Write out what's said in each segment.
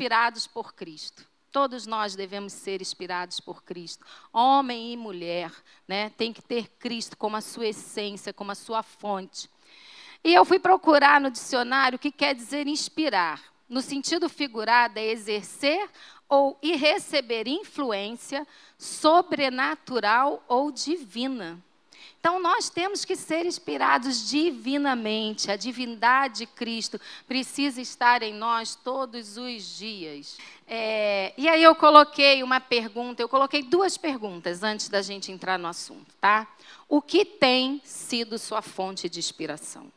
inspirados por Cristo. Todos nós devemos ser inspirados por Cristo. Homem e mulher, né? Tem que ter Cristo como a sua essência, como a sua fonte. E eu fui procurar no dicionário o que quer dizer inspirar. No sentido figurado, é exercer ou e receber influência sobrenatural ou divina. Então, nós temos que ser inspirados divinamente. A divindade de Cristo precisa estar em nós todos os dias. É, e aí eu coloquei uma pergunta, eu coloquei duas perguntas antes da gente entrar no assunto, tá? O que tem sido sua fonte de inspiração?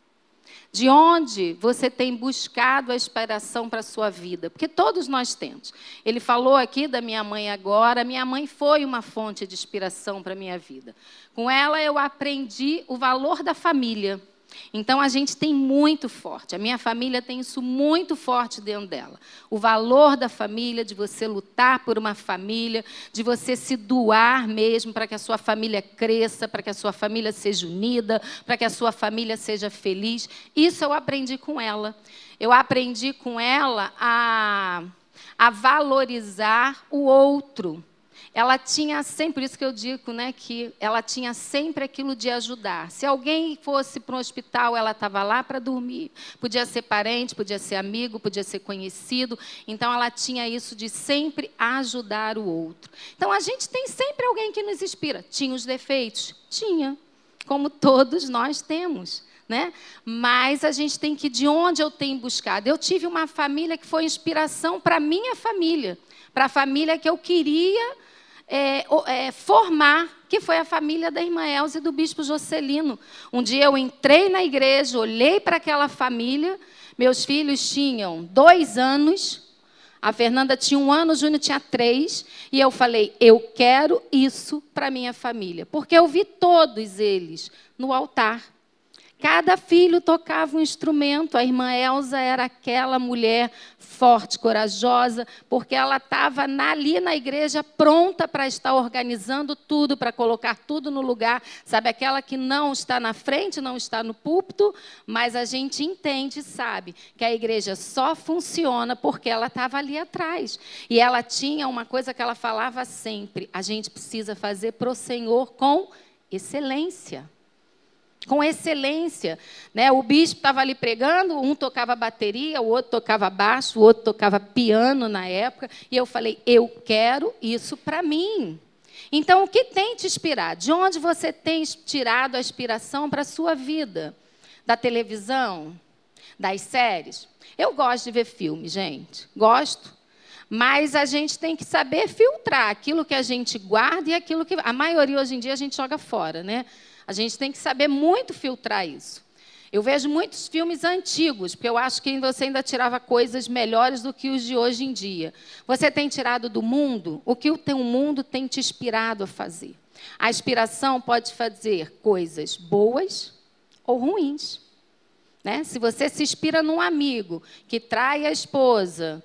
De onde você tem buscado a inspiração para a sua vida? Porque todos nós temos. Ele falou aqui da minha mãe agora. Minha mãe foi uma fonte de inspiração para a minha vida. Com ela eu aprendi o valor da família. Então a gente tem muito forte, a minha família tem isso muito forte dentro dela. O valor da família, de você lutar por uma família, de você se doar mesmo para que a sua família cresça, para que a sua família seja unida, para que a sua família seja feliz. Isso eu aprendi com ela. Eu aprendi com ela a, a valorizar o outro ela tinha sempre, por isso que eu digo, né, que ela tinha sempre aquilo de ajudar. Se alguém fosse para um hospital, ela estava lá para dormir. Podia ser parente, podia ser amigo, podia ser conhecido. Então ela tinha isso de sempre ajudar o outro. Então a gente tem sempre alguém que nos inspira. Tinha os defeitos? Tinha. Como todos nós temos. Né? Mas a gente tem que de onde eu tenho buscado. Eu tive uma família que foi inspiração para minha família, para a família que eu queria é, é, formar, que foi a família da irmã Elza e do bispo Jocelino. Um dia eu entrei na igreja, olhei para aquela família, meus filhos tinham dois anos, a Fernanda tinha um ano, o Júnior tinha três, e eu falei: eu quero isso para minha família, porque eu vi todos eles no altar. Cada filho tocava um instrumento. A irmã Elsa era aquela mulher forte, corajosa, porque ela estava ali na igreja pronta para estar organizando tudo, para colocar tudo no lugar. Sabe, aquela que não está na frente, não está no púlpito, mas a gente entende e sabe que a igreja só funciona porque ela estava ali atrás. E ela tinha uma coisa que ela falava sempre: a gente precisa fazer para o Senhor com excelência com excelência. Né? O bispo estava ali pregando, um tocava bateria, o outro tocava baixo, o outro tocava piano na época, e eu falei: eu quero isso para mim. Então, o que tem te inspirado? De onde você tem tirado a inspiração para a sua vida? Da televisão? Das séries? Eu gosto de ver filme, gente. Gosto. Mas a gente tem que saber filtrar aquilo que a gente guarda e aquilo que. A maioria hoje em dia a gente joga fora, né? A gente tem que saber muito filtrar isso. Eu vejo muitos filmes antigos, porque eu acho que você ainda tirava coisas melhores do que os de hoje em dia. Você tem tirado do mundo o que o teu mundo tem te inspirado a fazer. A inspiração pode fazer coisas boas ou ruins. Né? Se você se inspira num amigo que trai a esposa,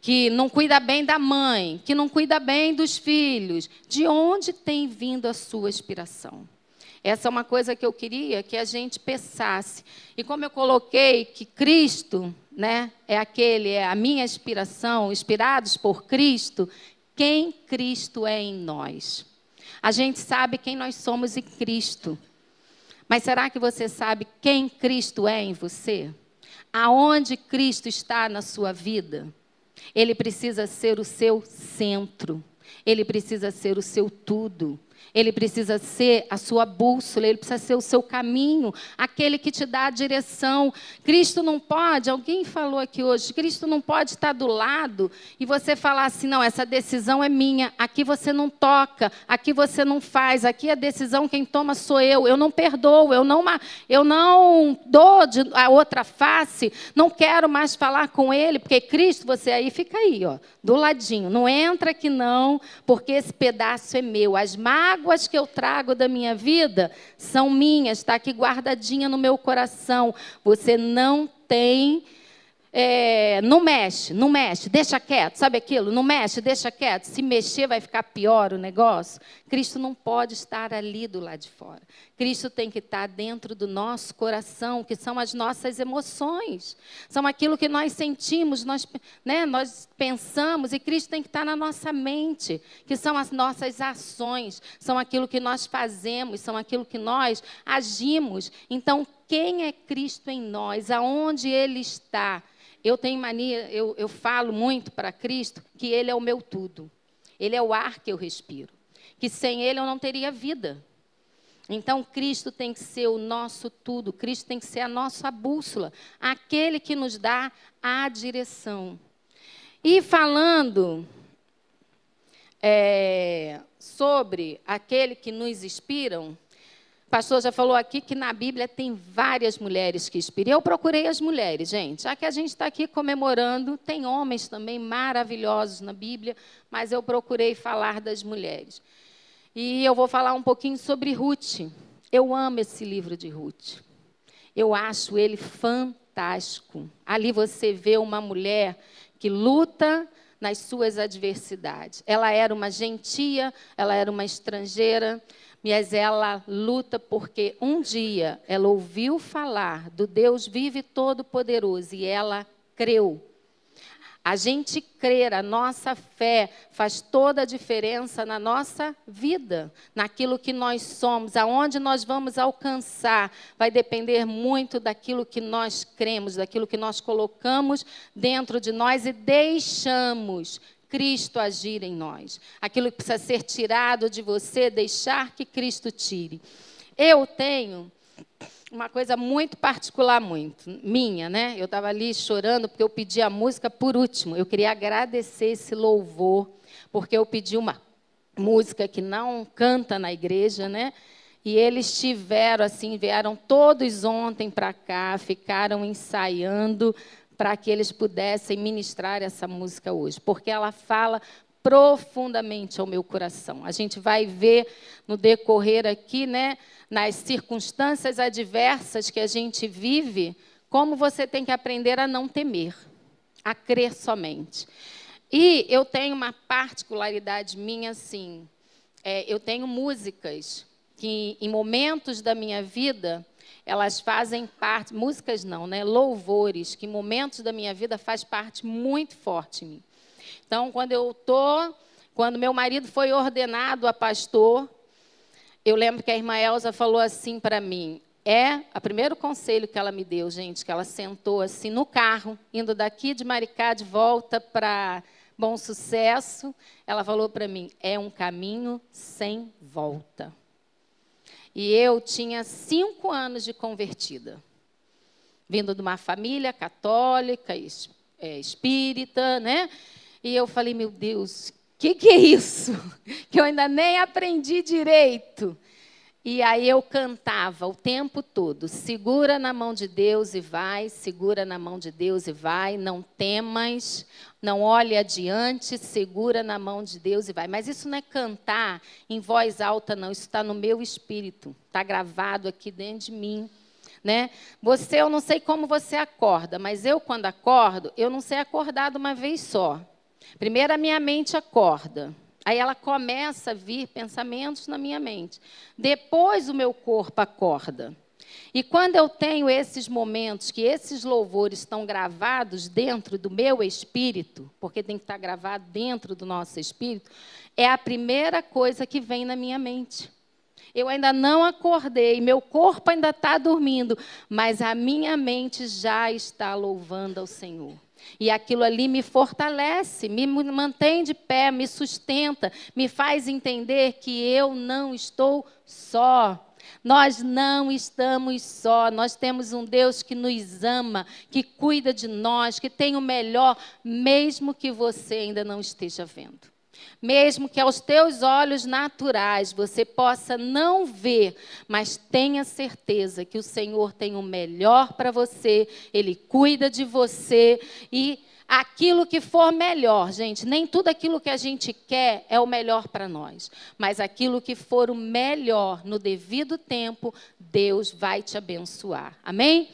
que não cuida bem da mãe, que não cuida bem dos filhos, de onde tem vindo a sua inspiração? Essa é uma coisa que eu queria que a gente pensasse. E como eu coloquei que Cristo, né, é aquele, é a minha inspiração, inspirados por Cristo, quem Cristo é em nós. A gente sabe quem nós somos em Cristo. Mas será que você sabe quem Cristo é em você? Aonde Cristo está na sua vida? Ele precisa ser o seu centro. Ele precisa ser o seu tudo. Ele precisa ser a sua bússola, ele precisa ser o seu caminho, aquele que te dá a direção. Cristo não pode, alguém falou aqui hoje, Cristo não pode estar do lado e você falar assim: não, essa decisão é minha, aqui você não toca, aqui você não faz, aqui a decisão quem toma sou eu, eu não perdoo, eu não, eu não dou a outra face, não quero mais falar com ele, porque Cristo, você aí fica aí, ó, do ladinho, não entra aqui não, porque esse pedaço é meu, as mágoas que eu trago da minha vida são minhas, está aqui guardadinha no meu coração. Você não tem é, não mexe, não mexe, deixa quieto, sabe aquilo? Não mexe, deixa quieto. Se mexer vai ficar pior o negócio. Cristo não pode estar ali do lado de fora. Cristo tem que estar dentro do nosso coração, que são as nossas emoções, são aquilo que nós sentimos, nós, né, nós pensamos, e Cristo tem que estar na nossa mente, que são as nossas ações, são aquilo que nós fazemos, são aquilo que nós agimos. Então, quem é Cristo em nós? Aonde Ele está? Eu tenho mania, eu, eu falo muito para Cristo que Ele é o meu tudo. Ele é o ar que eu respiro. Que sem Ele eu não teria vida. Então, Cristo tem que ser o nosso tudo, Cristo tem que ser a nossa bússola, aquele que nos dá a direção. E falando é, sobre aquele que nos inspiram, pastor já falou aqui que na Bíblia tem várias mulheres que inspiram. Eu procurei as mulheres, gente. Já que a gente está aqui comemorando, tem homens também maravilhosos na Bíblia, mas eu procurei falar das mulheres. E eu vou falar um pouquinho sobre Ruth. Eu amo esse livro de Ruth. Eu acho ele fantástico. Ali você vê uma mulher que luta nas suas adversidades. Ela era uma gentia, ela era uma estrangeira, mas ela luta porque um dia ela ouviu falar do Deus vivo e todo-poderoso e ela creu. A gente crer, a nossa fé faz toda a diferença na nossa vida, naquilo que nós somos, aonde nós vamos alcançar, vai depender muito daquilo que nós cremos, daquilo que nós colocamos dentro de nós e deixamos Cristo agir em nós. Aquilo que precisa ser tirado de você, deixar que Cristo tire. Eu tenho uma coisa muito particular, muito minha, né? Eu estava ali chorando porque eu pedi a música por último. Eu queria agradecer esse louvor, porque eu pedi uma música que não canta na igreja, né? E eles tiveram assim, vieram todos ontem para cá, ficaram ensaiando para que eles pudessem ministrar essa música hoje, porque ela fala profundamente ao meu coração. A gente vai ver no decorrer aqui, né, nas circunstâncias adversas que a gente vive, como você tem que aprender a não temer, a crer somente. E eu tenho uma particularidade minha assim, é, eu tenho músicas que em momentos da minha vida elas fazem parte, músicas não, né? Louvores, que em momentos da minha vida faz parte muito forte em mim. Então, quando eu tô, quando meu marido foi ordenado a pastor, eu lembro que a irmã Elza falou assim para mim, é o primeiro conselho que ela me deu, gente, que ela sentou assim no carro, indo daqui de Maricá de volta para Bom Sucesso, ela falou para mim: é um caminho sem volta. E eu tinha cinco anos de convertida, vindo de uma família católica, é, espírita, né? E eu falei, meu Deus, que, que é isso? Que eu ainda nem aprendi direito. E aí eu cantava o tempo todo: segura na mão de Deus e vai, segura na mão de Deus e vai, não temas, não olhe adiante, segura na mão de Deus e vai. Mas isso não é cantar em voz alta, não, isso está no meu espírito, está gravado aqui dentro de mim. Né? Você, eu não sei como você acorda, mas eu, quando acordo, eu não sei acordar de uma vez só. Primeiro a minha mente acorda. Aí ela começa a vir pensamentos na minha mente. Depois o meu corpo acorda. E quando eu tenho esses momentos, que esses louvores estão gravados dentro do meu espírito, porque tem que estar gravado dentro do nosso espírito, é a primeira coisa que vem na minha mente. Eu ainda não acordei, meu corpo ainda está dormindo, mas a minha mente já está louvando ao Senhor. E aquilo ali me fortalece, me mantém de pé, me sustenta, me faz entender que eu não estou só. Nós não estamos só, nós temos um Deus que nos ama, que cuida de nós, que tem o melhor, mesmo que você ainda não esteja vendo. Mesmo que aos teus olhos naturais você possa não ver, mas tenha certeza que o Senhor tem o melhor para você, Ele cuida de você e aquilo que for melhor, gente, nem tudo aquilo que a gente quer é o melhor para nós, mas aquilo que for o melhor no devido tempo, Deus vai te abençoar. Amém?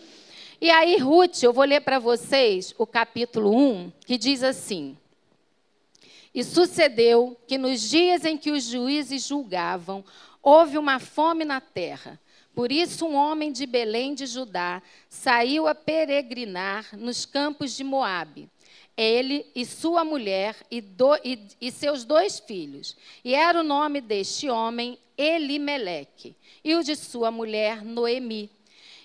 E aí, Ruth, eu vou ler para vocês o capítulo 1, que diz assim: E sucedeu que nos dias em que os juízes julgavam, houve uma fome na terra. Por isso, um homem de Belém de Judá saiu a peregrinar nos campos de Moabe ele e sua mulher e, do, e, e, seus dois filhos. E era o nome deste homem Elimeleque, e o de sua mulher Noemi.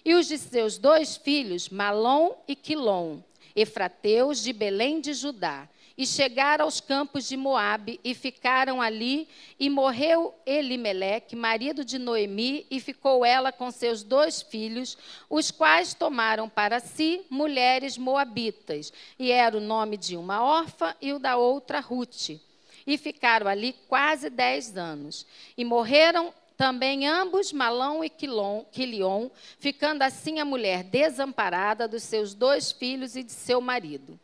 E os de seus dois filhos, Malom e Quilom, efrateus de Belém de Judá e chegaram aos campos de Moabe e ficaram ali, e morreu Elimeleque, marido de Noemi, e ficou ela com seus dois filhos, os quais tomaram para si mulheres moabitas, e era o nome de uma órfã e o da outra Ruth. E ficaram ali quase dez anos. E morreram também ambos, Malão e Quilion, ficando assim a mulher desamparada dos seus dois filhos e de seu marido.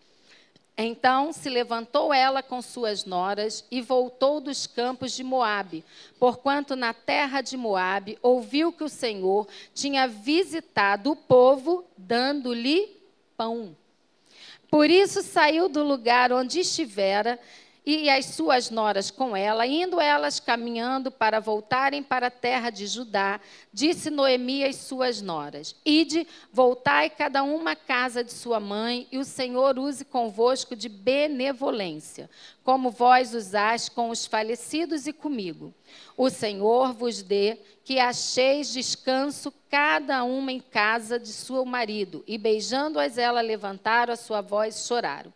Então se levantou ela com suas noras e voltou dos campos de Moabe, porquanto na terra de Moabe ouviu que o Senhor tinha visitado o povo, dando-lhe pão. Por isso saiu do lugar onde estivera e as suas noras com ela, indo elas caminhando para voltarem para a terra de Judá, disse Noemi às suas noras: Ide, voltai cada uma à casa de sua mãe, e o Senhor use convosco de benevolência, como vós usais com os falecidos e comigo. O Senhor vos dê que acheis descanso cada uma em casa de seu marido. E beijando-as, ela levantaram a sua voz e choraram.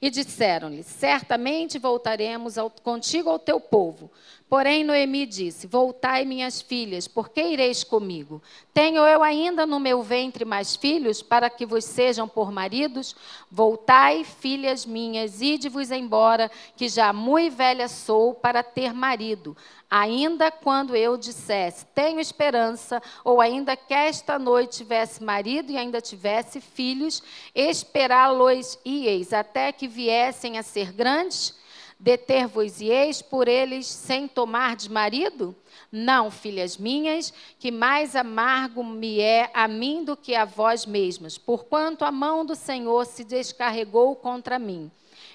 E disseram-lhe: Certamente voltaremos ao, contigo ao teu povo. Porém, Noemi disse: Voltai, minhas filhas, porque ireis comigo? Tenho eu ainda no meu ventre mais filhos, para que vos sejam por maridos? Voltai, filhas minhas, ide-vos embora, que já muito velha sou para ter marido. Ainda quando eu dissesse, tenho esperança, ou ainda que esta noite tivesse marido e ainda tivesse filhos, esperá-los ieis até que viessem a ser grandes? Deter-vos-eis por eles sem tomar de marido? Não, filhas minhas, que mais amargo me é a mim do que a vós mesmas, porquanto a mão do Senhor se descarregou contra mim.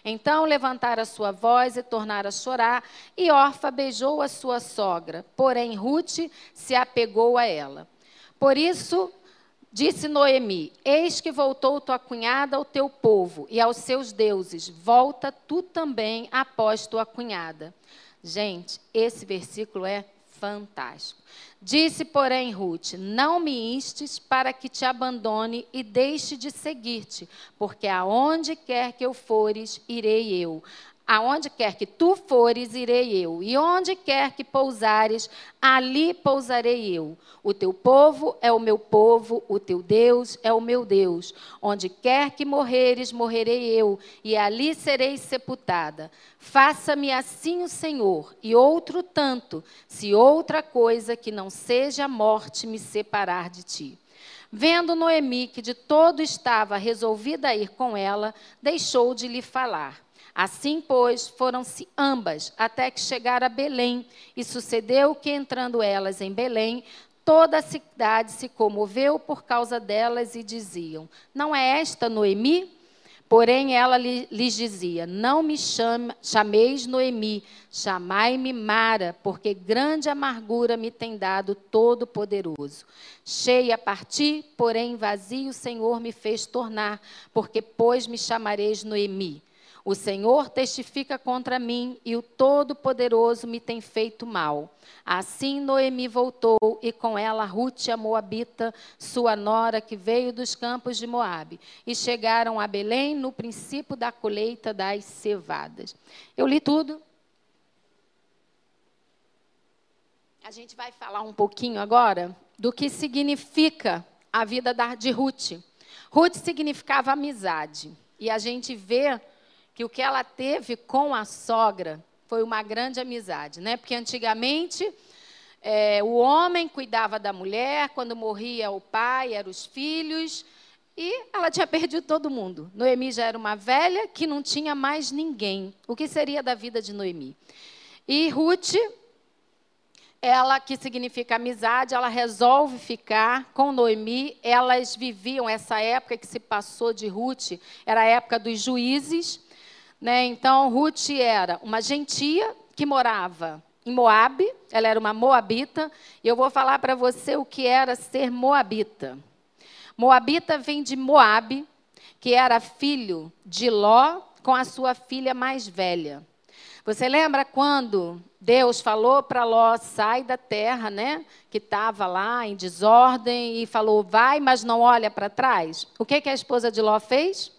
Então levantaram a sua voz e tornaram a chorar, e Orfa beijou a sua sogra, porém Ruth se apegou a ela. Por isso Disse Noemi: Eis que voltou tua cunhada ao teu povo e aos seus deuses. Volta tu também após tua cunhada. Gente, esse versículo é fantástico. Disse, porém, Ruth: Não me instes para que te abandone e deixe de seguir-te, porque aonde quer que eu fores, irei eu. Aonde quer que tu fores, irei eu, e onde quer que pousares, ali pousarei eu. O teu povo é o meu povo, o teu Deus é o meu Deus. Onde quer que morreres, morrerei eu, e ali serei sepultada. Faça-me assim o Senhor, e outro tanto, se outra coisa que não seja a morte me separar de ti. Vendo Noemi que de todo estava resolvida a ir com ela, deixou de lhe falar. Assim, pois, foram-se ambas até que chegaram a Belém. E sucedeu que, entrando elas em Belém, toda a cidade se comoveu por causa delas e diziam: Não é esta Noemi? Porém, ela lhes dizia: Não me chame, chameis Noemi, chamai-me Mara, porque grande amargura me tem dado Todo-Poderoso. Cheia parti, porém vazio o Senhor me fez tornar, porque, pois, me chamareis Noemi o Senhor testifica contra mim e o Todo-Poderoso me tem feito mal. Assim Noemi voltou e com ela Ruth, a Moabita, sua nora, que veio dos campos de Moabe. E chegaram a Belém no princípio da colheita das cevadas. Eu li tudo. A gente vai falar um pouquinho agora do que significa a vida de Ruth. Ruth significava amizade. E a gente vê que o que ela teve com a sogra foi uma grande amizade, né? Porque antigamente é, o homem cuidava da mulher, quando morria o pai, eram os filhos, e ela tinha perdido todo mundo. Noemi já era uma velha que não tinha mais ninguém. O que seria da vida de Noemi? E Ruth ela, que significa amizade, ela resolve ficar com Noemi. Elas viviam essa época que se passou de Ruth, era a época dos juízes. Né? Então, Ruth era uma gentia que morava em Moabe, ela era uma moabita, e eu vou falar para você o que era ser moabita. Moabita vem de Moabe, que era filho de Ló com a sua filha mais velha. Você lembra quando Deus falou para Ló, sai da terra, né? Que estava lá em desordem, e falou, vai, mas não olha para trás. O que, que a esposa de Ló fez?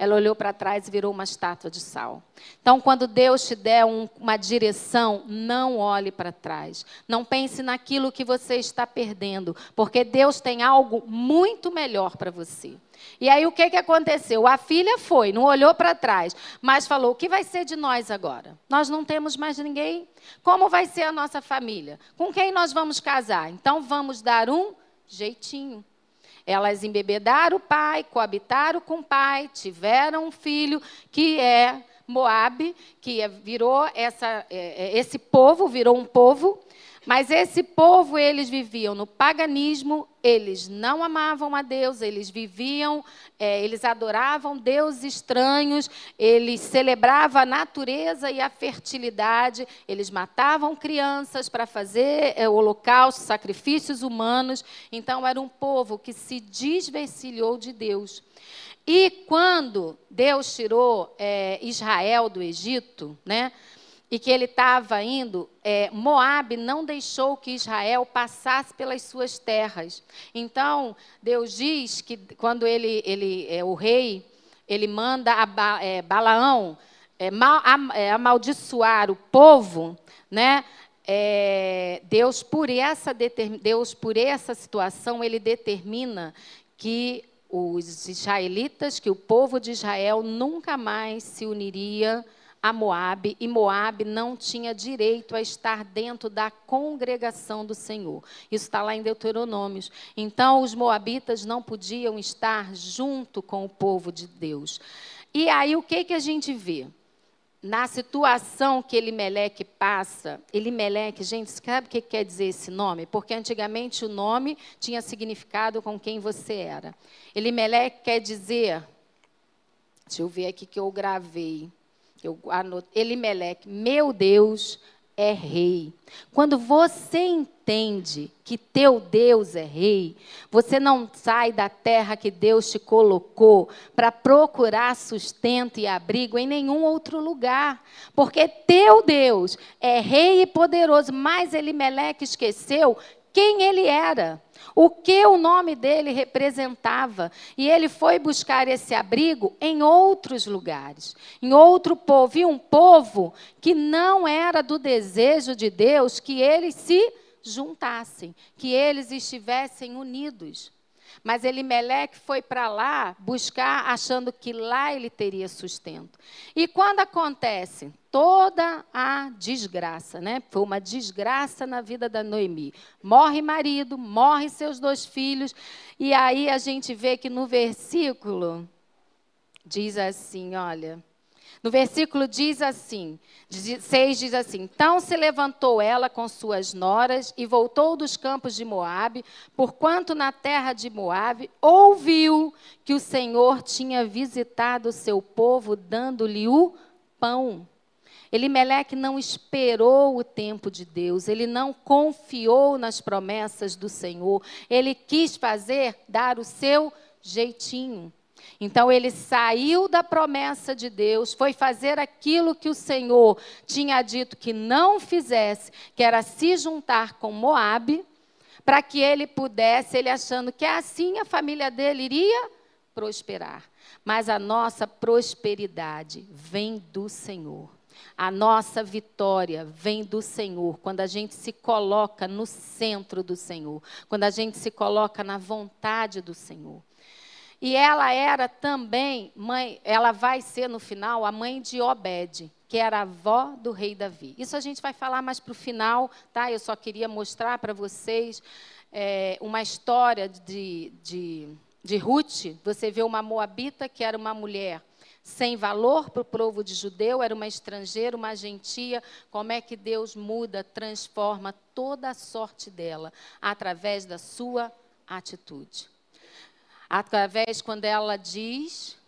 Ela olhou para trás e virou uma estátua de sal. Então, quando Deus te der um, uma direção, não olhe para trás. Não pense naquilo que você está perdendo, porque Deus tem algo muito melhor para você. E aí o que, que aconteceu? A filha foi, não olhou para trás, mas falou: o que vai ser de nós agora? Nós não temos mais ninguém. Como vai ser a nossa família? Com quem nós vamos casar? Então vamos dar um jeitinho. Elas embebedaram o pai, coabitaram com o pai, tiveram um filho que é Moabe, que é, virou essa, é, é, esse povo, virou um povo. Mas esse povo, eles viviam no paganismo, eles não amavam a Deus, eles viviam, é, eles adoravam deuses estranhos, eles celebravam a natureza e a fertilidade, eles matavam crianças para fazer é, holocaustos, sacrifícios humanos. Então, era um povo que se desvencilhou de Deus. E quando Deus tirou é, Israel do Egito, né? E que ele estava indo, é, Moab não deixou que Israel passasse pelas suas terras. Então, Deus diz que quando ele, ele é, o rei, ele manda a ba, é, Balaão é, mal, é, amaldiçoar o povo, né? É, Deus por essa Deus por essa situação ele determina que os israelitas, que o povo de Israel nunca mais se uniria a Moabe, e Moabe não tinha direito a estar dentro da congregação do Senhor. Isso está lá em Deuteronômios. Então, os moabitas não podiam estar junto com o povo de Deus. E aí, o que, que a gente vê? Na situação que Elimeleque passa, Elimeleque, gente, sabe o que quer dizer esse nome? Porque antigamente o nome tinha significado com quem você era. Elimeleque quer dizer, deixa eu ver aqui que eu gravei. Eu Elimeleque, meu Deus é rei. Quando você entende que teu Deus é rei, você não sai da terra que Deus te colocou para procurar sustento e abrigo em nenhum outro lugar, porque teu Deus é rei e poderoso, mas Elimeleque esqueceu quem ele era o que o nome dele representava. E ele foi buscar esse abrigo em outros lugares, em outro povo, e um povo que não era do desejo de Deus que eles se juntassem, que eles estivessem unidos. Mas Elimeleque foi para lá buscar, achando que lá ele teria sustento. E quando acontece toda a desgraça, né? Foi uma desgraça na vida da Noemi. Morre marido, morre seus dois filhos, e aí a gente vê que no versículo diz assim, olha, no versículo diz assim, 6 diz assim: Então se levantou ela com suas noras e voltou dos campos de Moabe, porquanto na terra de Moabe ouviu que o Senhor tinha visitado o seu povo, dando-lhe o pão. Elimeleque não esperou o tempo de Deus, ele não confiou nas promessas do Senhor, ele quis fazer, dar o seu jeitinho. Então ele saiu da promessa de Deus, foi fazer aquilo que o Senhor tinha dito que não fizesse, que era se juntar com Moabe, para que ele pudesse, ele achando que assim a família dele iria prosperar. Mas a nossa prosperidade vem do Senhor. A nossa vitória vem do Senhor, quando a gente se coloca no centro do Senhor, quando a gente se coloca na vontade do Senhor. E ela era também mãe, ela vai ser no final a mãe de Obed, que era a avó do rei Davi. Isso a gente vai falar mais para o final, tá? Eu só queria mostrar para vocês é, uma história de, de, de Ruth. Você vê uma moabita que era uma mulher sem valor para o povo de judeu, era uma estrangeira, uma gentia. Como é que Deus muda, transforma toda a sorte dela? Através da sua atitude. Através quando ela diz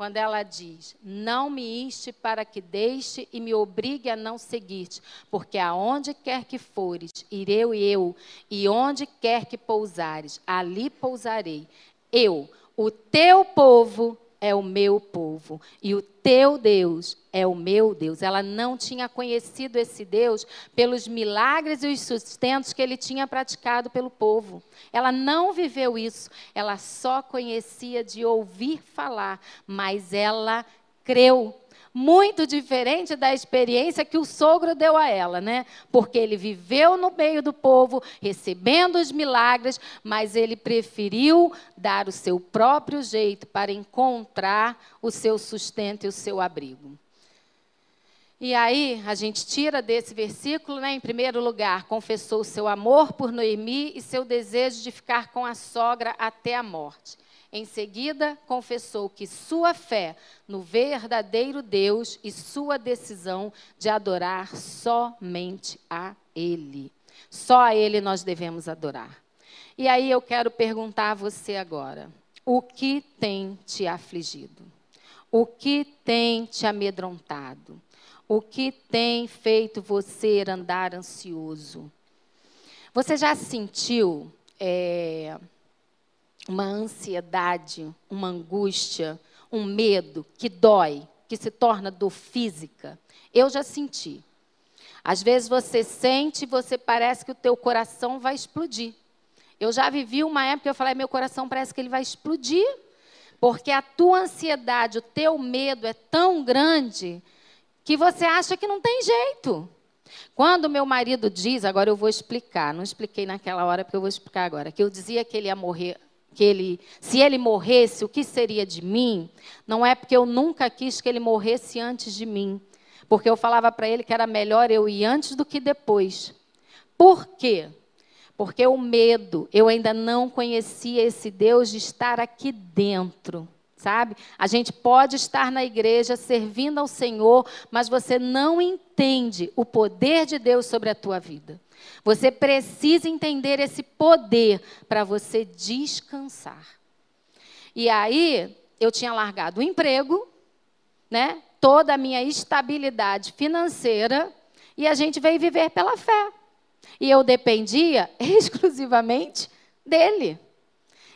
quando ela diz: Não me iste para que deixe e me obrigue a não seguir-te, porque aonde quer que fores, irei eu, e onde quer que pousares, ali pousarei. Eu, o teu povo é o meu povo e o teu Deus é o meu Deus. Ela não tinha conhecido esse Deus pelos milagres e os sustentos que ele tinha praticado pelo povo. Ela não viveu isso, ela só conhecia de ouvir falar, mas ela creu muito diferente da experiência que o sogro deu a ela, né? Porque ele viveu no meio do povo, recebendo os milagres, mas ele preferiu dar o seu próprio jeito para encontrar o seu sustento e o seu abrigo. E aí, a gente tira desse versículo, né, em primeiro lugar, confessou seu amor por Noemi e seu desejo de ficar com a sogra até a morte. Em seguida, confessou que sua fé no verdadeiro Deus e sua decisão de adorar somente a Ele. Só a Ele nós devemos adorar. E aí eu quero perguntar a você agora: o que tem te afligido? O que tem te amedrontado? O que tem feito você andar ansioso? Você já sentiu é, uma ansiedade, uma angústia, um medo que dói, que se torna dor física. Eu já senti. Às vezes você sente e você parece que o teu coração vai explodir. Eu já vivi uma época que eu falei, meu coração parece que ele vai explodir, porque a tua ansiedade, o teu medo é tão grande que você acha que não tem jeito. Quando meu marido diz, agora eu vou explicar, não expliquei naquela hora porque eu vou explicar agora, que eu dizia que ele ia morrer que ele, se ele morresse, o que seria de mim? Não é porque eu nunca quis que ele morresse antes de mim, porque eu falava para ele que era melhor eu ir antes do que depois. Por quê? Porque o medo, eu ainda não conhecia esse Deus de estar aqui dentro sabe? A gente pode estar na igreja servindo ao Senhor, mas você não entende o poder de Deus sobre a tua vida. Você precisa entender esse poder para você descansar. E aí, eu tinha largado o emprego, né? Toda a minha estabilidade financeira, e a gente veio viver pela fé. E eu dependia exclusivamente dele.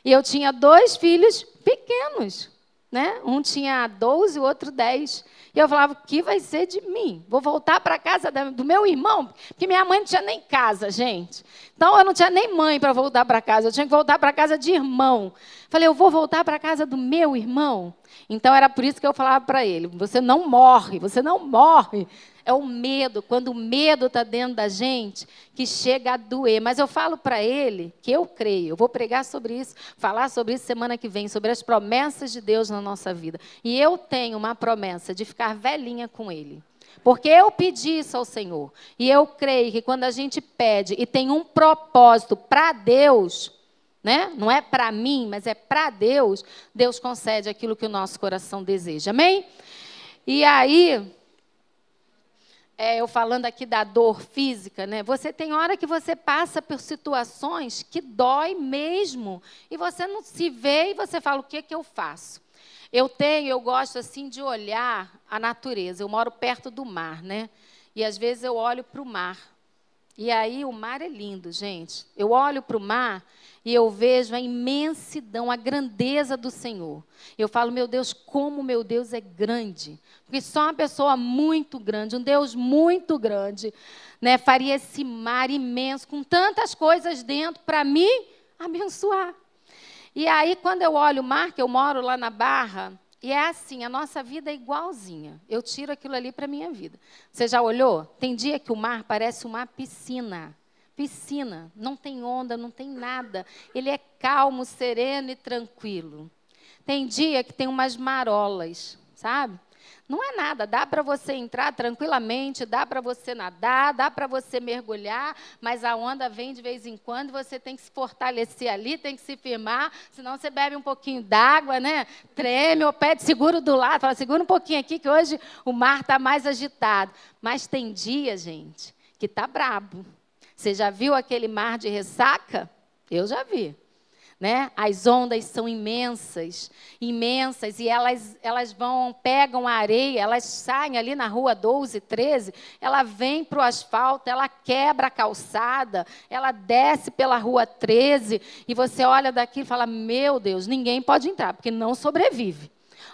E eu tinha dois filhos pequenos. Né? Um tinha 12, o outro 10. E eu falava, o que vai ser de mim? Vou voltar para casa do meu irmão, porque minha mãe não tinha nem casa, gente. Então eu não tinha nem mãe para voltar para casa, eu tinha que voltar para casa de irmão. Falei, eu vou voltar para casa do meu irmão. Então era por isso que eu falava para ele: você não morre, você não morre. É o medo, quando o medo está dentro da gente, que chega a doer. Mas eu falo para ele que eu creio, eu vou pregar sobre isso, falar sobre isso semana que vem, sobre as promessas de Deus na nossa vida. E eu tenho uma promessa de ficar velhinha com ele. Porque eu pedi isso ao Senhor. E eu creio que quando a gente pede e tem um propósito para Deus, né? Não é para mim, mas é para Deus, Deus concede aquilo que o nosso coração deseja. Amém? E aí, é, eu falando aqui da dor física, né? Você tem hora que você passa por situações que dói mesmo e você não se vê e você fala o que que eu faço. Eu tenho, eu gosto assim de olhar a natureza. Eu moro perto do mar, né? E às vezes eu olho para o mar. E aí o mar é lindo, gente. Eu olho para o mar e eu vejo a imensidão, a grandeza do Senhor. Eu falo, meu Deus, como meu Deus é grande. Porque só uma pessoa muito grande, um Deus muito grande, né, faria esse mar imenso, com tantas coisas dentro, para me abençoar. E aí, quando eu olho o mar, que eu moro lá na Barra, e é assim, a nossa vida é igualzinha. Eu tiro aquilo ali para a minha vida. Você já olhou? Tem dia que o mar parece uma piscina piscina, não tem onda, não tem nada. Ele é calmo, sereno e tranquilo. Tem dia que tem umas marolas, sabe? Não é nada, dá para você entrar tranquilamente, dá para você nadar, dá para você mergulhar, mas a onda vem de vez em quando, você tem que se fortalecer ali, tem que se firmar, senão você bebe um pouquinho d'água, né? Treme ou pede seguro do lado, fala, segura um pouquinho aqui que hoje o mar está mais agitado. Mas tem dia, gente, que está brabo. Você já viu aquele mar de ressaca? Eu já vi né? As ondas são imensas, imensas, e elas, elas vão, pegam a areia, elas saem ali na rua 12, 13, ela vem para o asfalto, ela quebra a calçada, ela desce pela rua 13, e você olha daqui e fala: Meu Deus, ninguém pode entrar, porque não sobrevive.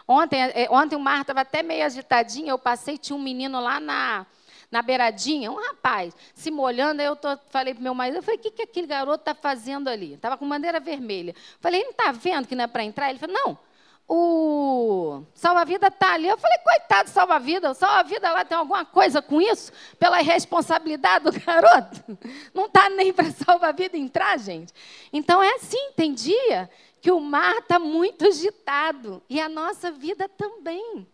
Ontem, é, ontem o mar estava até meio agitadinho, eu passei, tinha um menino lá na na beiradinha, um rapaz se molhando. Aí eu tô, falei para meu marido, eu falei, o que, que aquele garoto está fazendo ali? Estava com bandeira vermelha. Falei, ele não está vendo que não é para entrar? Ele falou, não, o salva-vida está ali. Eu falei, coitado do salva-vida, o salva-vida lá tem alguma coisa com isso? Pela irresponsabilidade do garoto? Não está nem para salva-vida entrar, gente. Então é assim, tem dia que o mar está muito agitado e a nossa vida também.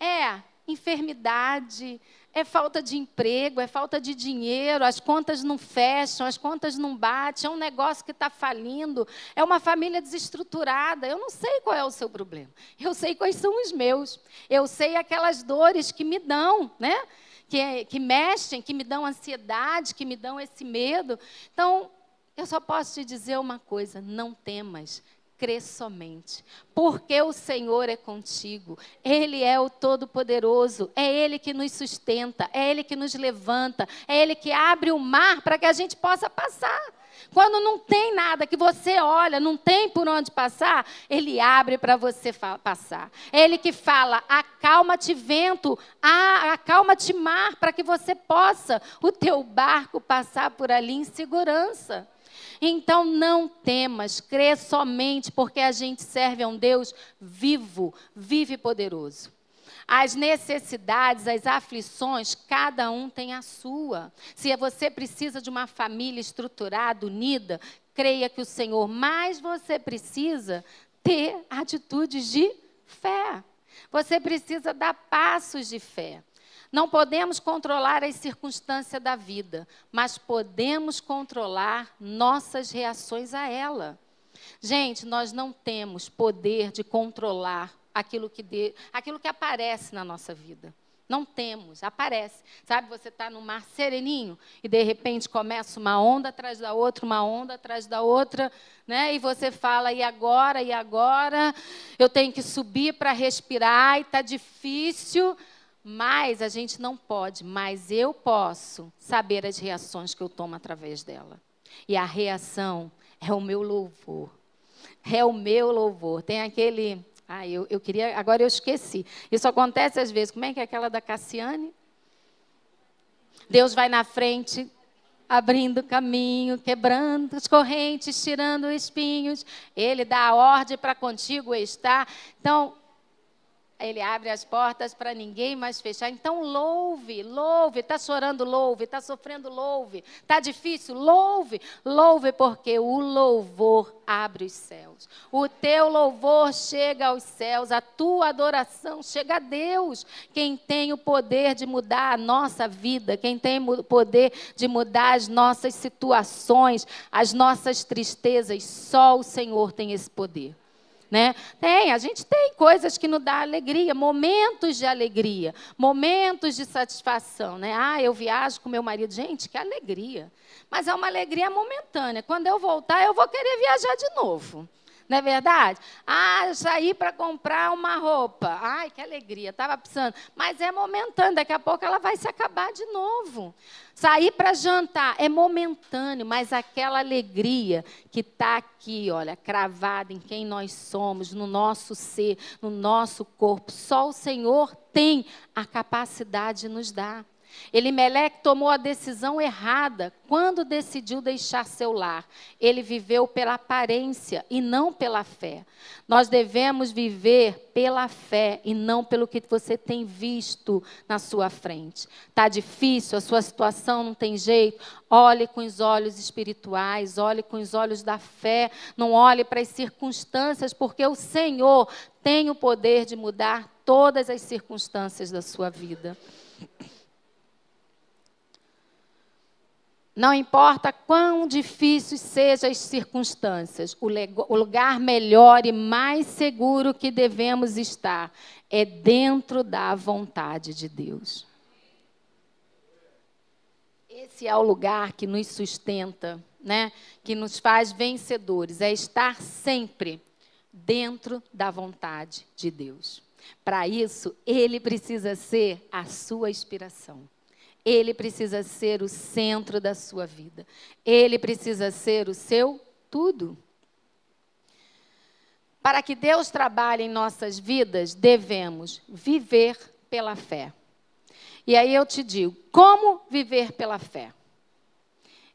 É enfermidade, é falta de emprego, é falta de dinheiro, as contas não fecham, as contas não batem, é um negócio que está falindo, é uma família desestruturada. Eu não sei qual é o seu problema. Eu sei quais são os meus. Eu sei aquelas dores que me dão, né? Que, que mexem, que me dão ansiedade, que me dão esse medo. Então, eu só posso te dizer uma coisa: não temas, crê somente, porque o Senhor é contigo, Ele é o Todo-Poderoso, é Ele que nos sustenta, é Ele que nos levanta, é Ele que abre o mar para que a gente possa passar. Quando não tem nada que você olha, não tem por onde passar, Ele abre para você passar. É Ele que fala: acalma-te vento, acalma-te mar, para que você possa, o teu barco, passar por ali em segurança. Então não temas, crê somente, porque a gente serve a um Deus vivo, vive poderoso. As necessidades, as aflições, cada um tem a sua. Se você precisa de uma família estruturada, unida, creia que o Senhor, mas você precisa ter atitudes de fé. Você precisa dar passos de fé. Não podemos controlar as circunstâncias da vida, mas podemos controlar nossas reações a ela. Gente, nós não temos poder de controlar aquilo que, de, aquilo que aparece na nossa vida. Não temos, aparece. Sabe, você está no mar sereninho e de repente começa uma onda atrás da outra, uma onda atrás da outra, né? E você fala, e agora, e agora? Eu tenho que subir para respirar e está difícil. Mas a gente não pode, mas eu posso saber as reações que eu tomo através dela. E a reação é o meu louvor. É o meu louvor. Tem aquele. Ah, eu, eu queria. Agora eu esqueci. Isso acontece às vezes. Como é que é aquela da Cassiane? Deus vai na frente, abrindo caminho, quebrando as correntes, tirando os espinhos. Ele dá a ordem para contigo estar. Então, ele abre as portas para ninguém mais fechar. Então, louve, louve. Está chorando, louve. Está sofrendo, louve. Está difícil, louve. Louve, porque o louvor abre os céus. O teu louvor chega aos céus. A tua adoração chega a Deus. Quem tem o poder de mudar a nossa vida, quem tem o poder de mudar as nossas situações, as nossas tristezas, só o Senhor tem esse poder. Né? Tem, a gente tem coisas que nos dá alegria, momentos de alegria, momentos de satisfação, né? Ah, eu viajo com meu marido, gente, que alegria. Mas é uma alegria momentânea. Quando eu voltar, eu vou querer viajar de novo. Não é verdade? Ah, eu saí para comprar uma roupa. Ai, que alegria, estava precisando. Mas é momentâneo, daqui a pouco ela vai se acabar de novo. Sair para jantar é momentâneo, mas aquela alegria que está aqui, olha, cravada em quem nós somos, no nosso ser, no nosso corpo, só o Senhor tem a capacidade de nos dar. Elimeleque tomou a decisão errada quando decidiu deixar seu lar. Ele viveu pela aparência e não pela fé. Nós devemos viver pela fé e não pelo que você tem visto na sua frente. Está difícil, a sua situação não tem jeito. Olhe com os olhos espirituais, olhe com os olhos da fé. Não olhe para as circunstâncias, porque o Senhor tem o poder de mudar todas as circunstâncias da sua vida. Não importa quão difíceis sejam as circunstâncias, o lugar melhor e mais seguro que devemos estar é dentro da vontade de Deus. Esse é o lugar que nos sustenta, né? que nos faz vencedores, é estar sempre dentro da vontade de Deus. Para isso, Ele precisa ser a sua inspiração. Ele precisa ser o centro da sua vida. Ele precisa ser o seu tudo. Para que Deus trabalhe em nossas vidas, devemos viver pela fé. E aí eu te digo, como viver pela fé?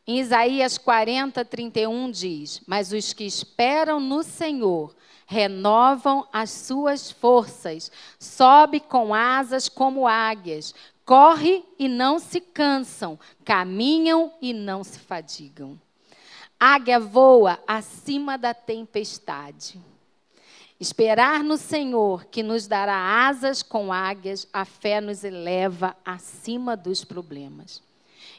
Em Isaías 40, 31 diz: Mas os que esperam no Senhor renovam as suas forças, sobe com asas como águias, corre e não se cansam, caminham e não se fadigam. Águia voa acima da tempestade. Esperar no Senhor, que nos dará asas com águias, a fé nos eleva acima dos problemas.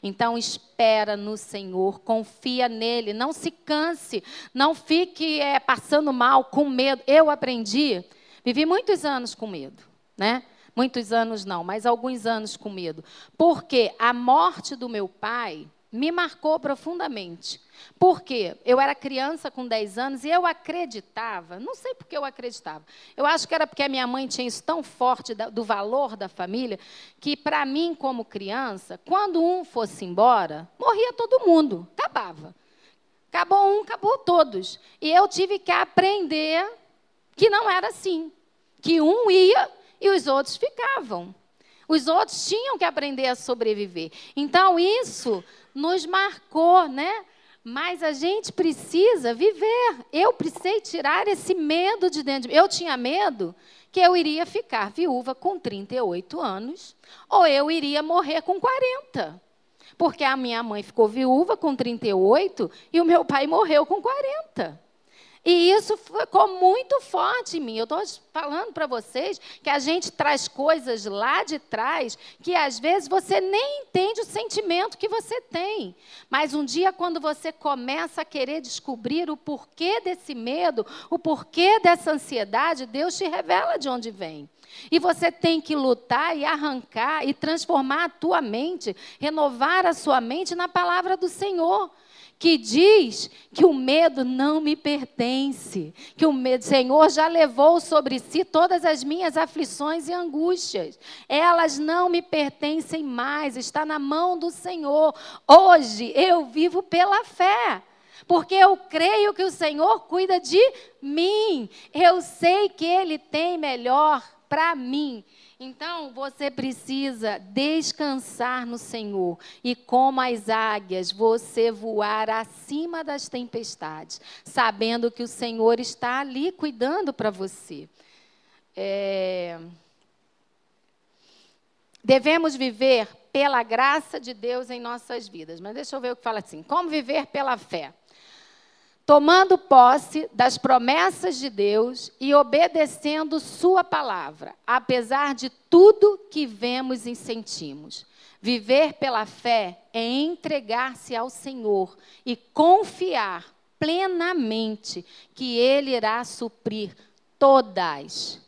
Então espera no Senhor, confia nele, não se canse, não fique é, passando mal, com medo. Eu aprendi, vivi muitos anos com medo, né? Muitos anos não, mas alguns anos com medo. Porque a morte do meu pai me marcou profundamente. Porque eu era criança com 10 anos e eu acreditava, não sei porque eu acreditava. Eu acho que era porque a minha mãe tinha isso tão forte do valor da família, que para mim, como criança, quando um fosse embora, morria todo mundo, acabava. Acabou um, acabou todos. E eu tive que aprender que não era assim. Que um ia e os outros ficavam. Os outros tinham que aprender a sobreviver. Então, isso nos marcou, né? Mas a gente precisa viver. Eu precisei tirar esse medo de dentro. Eu tinha medo que eu iria ficar viúva com 38 anos, ou eu iria morrer com 40. Porque a minha mãe ficou viúva com 38 e o meu pai morreu com 40. E isso ficou muito forte em mim. Eu estou falando para vocês que a gente traz coisas lá de trás que às vezes você nem entende o sentimento que você tem. Mas um dia, quando você começa a querer descobrir o porquê desse medo, o porquê dessa ansiedade, Deus te revela de onde vem. E você tem que lutar e arrancar e transformar a tua mente, renovar a sua mente na palavra do Senhor que diz que o medo não me pertence, que o medo, Senhor já levou sobre si todas as minhas aflições e angústias. Elas não me pertencem mais, está na mão do Senhor. Hoje eu vivo pela fé. Porque eu creio que o Senhor cuida de mim. Eu sei que Ele tem melhor para mim. Então, você precisa descansar no Senhor e, como as águias, você voar acima das tempestades, sabendo que o Senhor está ali cuidando para você. É... Devemos viver pela graça de Deus em nossas vidas. Mas deixa eu ver o que fala assim: como viver pela fé? Tomando posse das promessas de Deus e obedecendo Sua palavra, apesar de tudo que vemos e sentimos. Viver pela fé é entregar-se ao Senhor e confiar plenamente que Ele irá suprir todas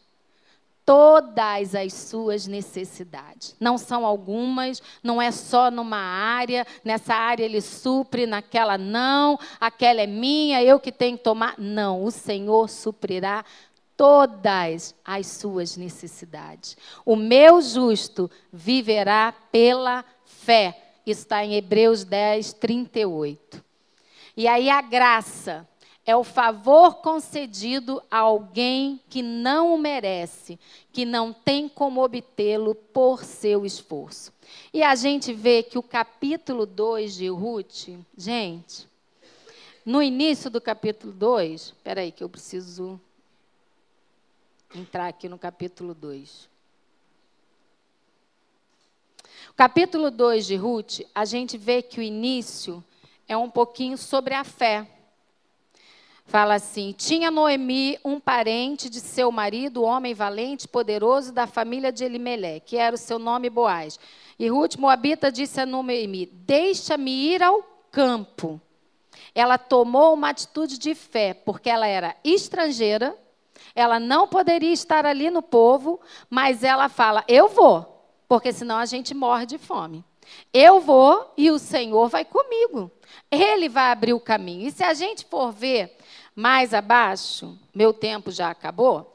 todas as suas necessidades. Não são algumas, não é só numa área, nessa área ele supre, naquela não, aquela é minha, eu que tenho que tomar. Não, o Senhor suprirá todas as suas necessidades. O meu justo viverá pela fé. Está em Hebreus 10, 38. E aí a graça é o favor concedido a alguém que não o merece, que não tem como obtê-lo por seu esforço. E a gente vê que o capítulo 2 de Ruth, gente, no início do capítulo 2, espera aí que eu preciso entrar aqui no capítulo 2. O capítulo 2 de Ruth, a gente vê que o início é um pouquinho sobre a fé Fala assim: Tinha Noemi um parente de seu marido, homem valente, poderoso, da família de Elimelé, que era o seu nome Boaz. E Ruth Moabita disse a Noemi: Deixa-me ir ao campo. Ela tomou uma atitude de fé, porque ela era estrangeira, ela não poderia estar ali no povo, mas ela fala: Eu vou, porque senão a gente morre de fome. Eu vou e o Senhor vai comigo. Ele vai abrir o caminho. E se a gente for ver mais abaixo, meu tempo já acabou.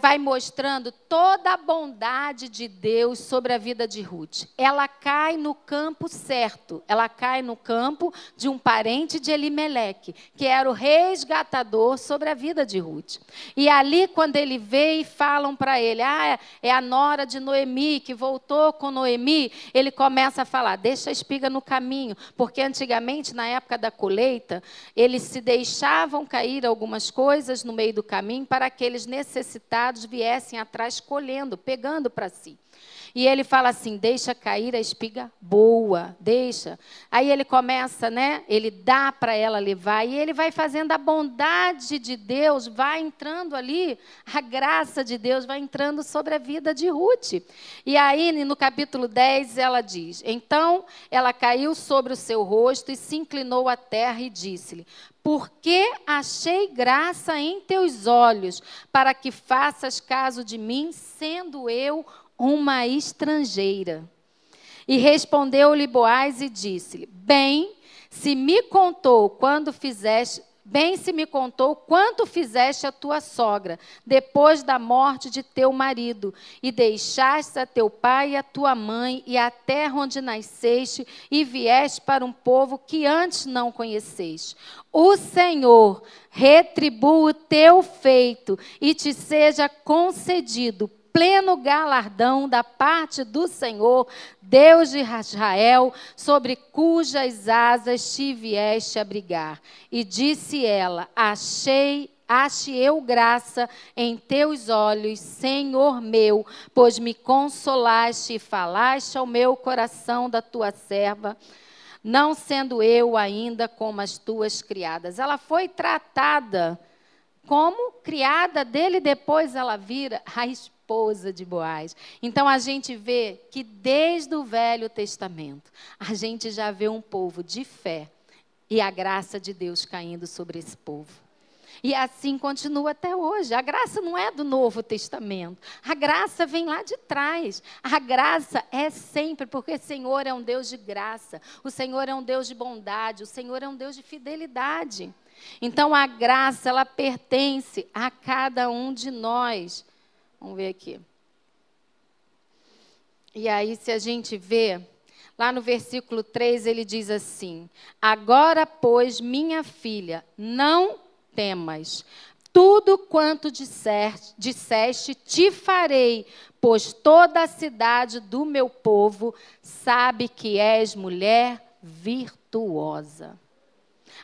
Vai mostrando toda a bondade de Deus sobre a vida de Ruth. Ela cai no campo certo. Ela cai no campo de um parente de Elimeleque, que era o resgatador sobre a vida de Ruth. E ali, quando ele vê e falam para ele, ah, é a nora de Noemi que voltou com Noemi, ele começa a falar, deixa a espiga no caminho, porque antigamente, na época da colheita, eles se deixavam cair algumas coisas no meio do caminho para aqueles necessitados viessem atrás colhendo, pegando para si. E ele fala assim: deixa cair a espiga boa, deixa. Aí ele começa, né? Ele dá para ela levar e ele vai fazendo a bondade de Deus, vai entrando ali, a graça de Deus vai entrando sobre a vida de Ruth. E aí no capítulo 10 ela diz: Então ela caiu sobre o seu rosto e se inclinou à terra e disse-lhe: porque achei graça em teus olhos, para que faças caso de mim, sendo eu uma estrangeira. E respondeu-lhe Boaz e disse-lhe: Bem, se me contou quando fizeste, bem se me contou quanto fizeste a tua sogra, depois da morte de teu marido, e deixaste a teu pai e a tua mãe e a terra onde nasceste, e vieste para um povo que antes não conheceste. O Senhor retribua o teu feito e te seja concedido pleno galardão da parte do Senhor, Deus de Israel, sobre cujas asas te vieste abrigar. E disse ela: Achei ache eu graça em teus olhos, Senhor meu, pois me consolaste e falaste ao meu coração da tua serva, não sendo eu ainda como as tuas criadas. Ela foi tratada como criada dele, depois ela vira a esposa esposa de Boaz. Então a gente vê que desde o Velho Testamento, a gente já vê um povo de fé e a graça de Deus caindo sobre esse povo. E assim continua até hoje. A graça não é do Novo Testamento. A graça vem lá de trás. A graça é sempre, porque o Senhor é um Deus de graça. O Senhor é um Deus de bondade. O Senhor é um Deus de fidelidade. Então a graça, ela pertence a cada um de nós. Vamos ver aqui. E aí, se a gente vê, lá no versículo 3, ele diz assim: Agora, pois, minha filha, não temas. Tudo quanto disseste, te farei, pois toda a cidade do meu povo sabe que és mulher virtuosa.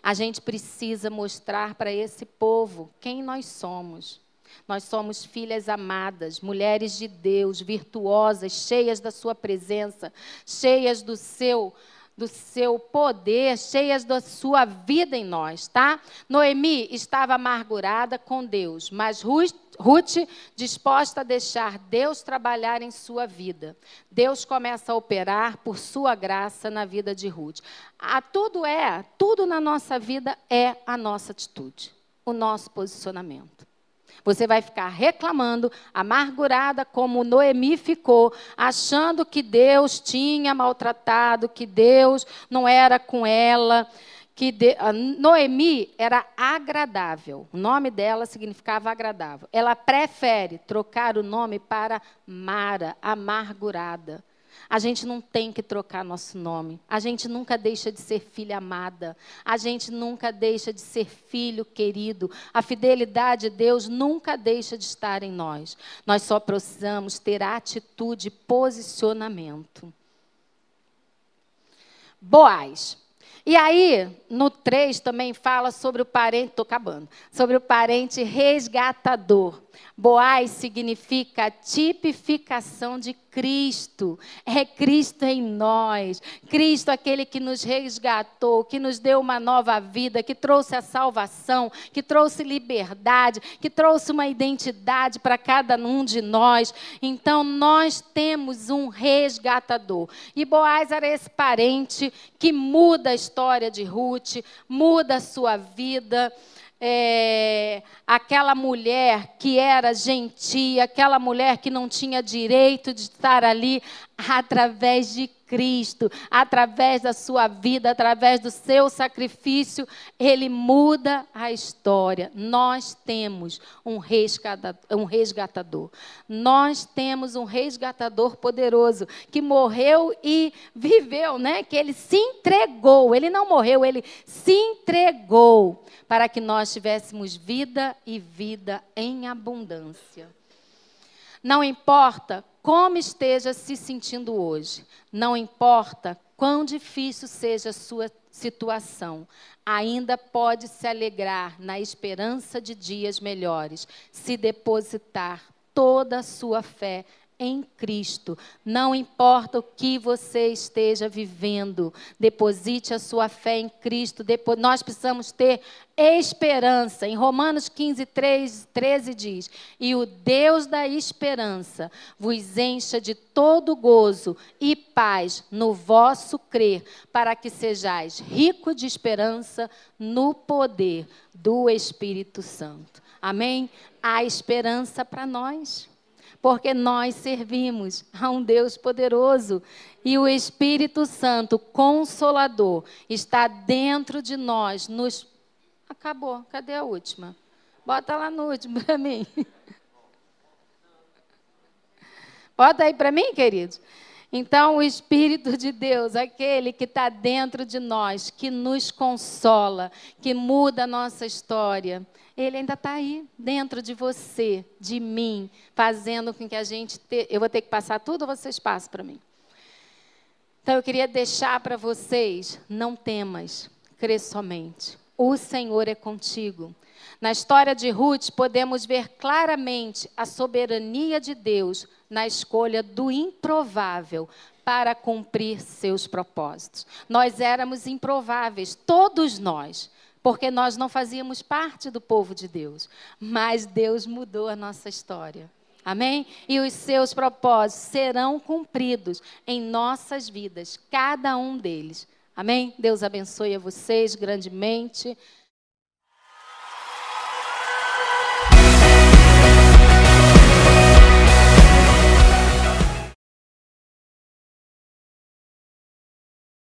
A gente precisa mostrar para esse povo quem nós somos. Nós somos filhas amadas, mulheres de Deus, virtuosas, cheias da sua presença, cheias do seu do seu poder, cheias da sua vida em nós, tá? Noemi estava amargurada com Deus, mas Ruth, disposta a deixar Deus trabalhar em sua vida. Deus começa a operar por sua graça na vida de Ruth. A tudo é, tudo na nossa vida é a nossa atitude, o nosso posicionamento. Você vai ficar reclamando, amargurada, como Noemi ficou, achando que Deus tinha maltratado, que Deus não era com ela, que de... Noemi era agradável. O nome dela significava agradável. Ela prefere trocar o nome para Mara, amargurada. A gente não tem que trocar nosso nome. A gente nunca deixa de ser filha amada. A gente nunca deixa de ser filho querido. A fidelidade de Deus nunca deixa de estar em nós. Nós só precisamos ter atitude e posicionamento. Boaz. E aí, no 3 também fala sobre o parente, estou acabando, sobre o parente resgatador. Boaz significa tipificação de Cristo. É Cristo em nós. Cristo, aquele que nos resgatou, que nos deu uma nova vida, que trouxe a salvação, que trouxe liberdade, que trouxe uma identidade para cada um de nós. Então, nós temos um resgatador. E Boaz era esse parente que muda a história de Ruth, muda a sua vida é, aquela mulher que era gentia, aquela mulher que não tinha direito de estar ali, através de Cristo, através da sua vida, através do seu sacrifício, ele muda a história. Nós temos um resgatador. Nós temos um resgatador poderoso que morreu e viveu, né? Que ele se entregou. Ele não morreu, ele se entregou para que nós tivéssemos vida e vida em abundância. Não importa como esteja se sentindo hoje, não importa quão difícil seja a sua situação, ainda pode se alegrar na esperança de dias melhores, se depositar toda a sua fé em Cristo. Não importa o que você esteja vivendo, deposite a sua fé em Cristo. Depois, nós precisamos ter esperança. Em Romanos 15, 3, 13 diz: E o Deus da esperança vos encha de todo gozo e paz no vosso crer, para que sejais rico de esperança no poder do Espírito Santo. Amém? Há esperança para nós porque nós servimos a um Deus poderoso e o Espírito Santo, consolador, está dentro de nós. Nos acabou. Cadê a última? Bota lá no último para mim. Bota aí para mim, queridos. Então, o Espírito de Deus, aquele que está dentro de nós, que nos consola, que muda a nossa história, ele ainda está aí, dentro de você, de mim, fazendo com que a gente. Te... Eu vou ter que passar tudo ou vocês passam para mim? Então eu queria deixar para vocês: não temas, crê somente. O Senhor é contigo. Na história de Ruth, podemos ver claramente a soberania de Deus na escolha do improvável para cumprir seus propósitos. Nós éramos improváveis, todos nós porque nós não fazíamos parte do povo de Deus. Mas Deus mudou a nossa história. Amém? E os seus propósitos serão cumpridos em nossas vidas, cada um deles. Amém? Deus abençoe a vocês grandemente.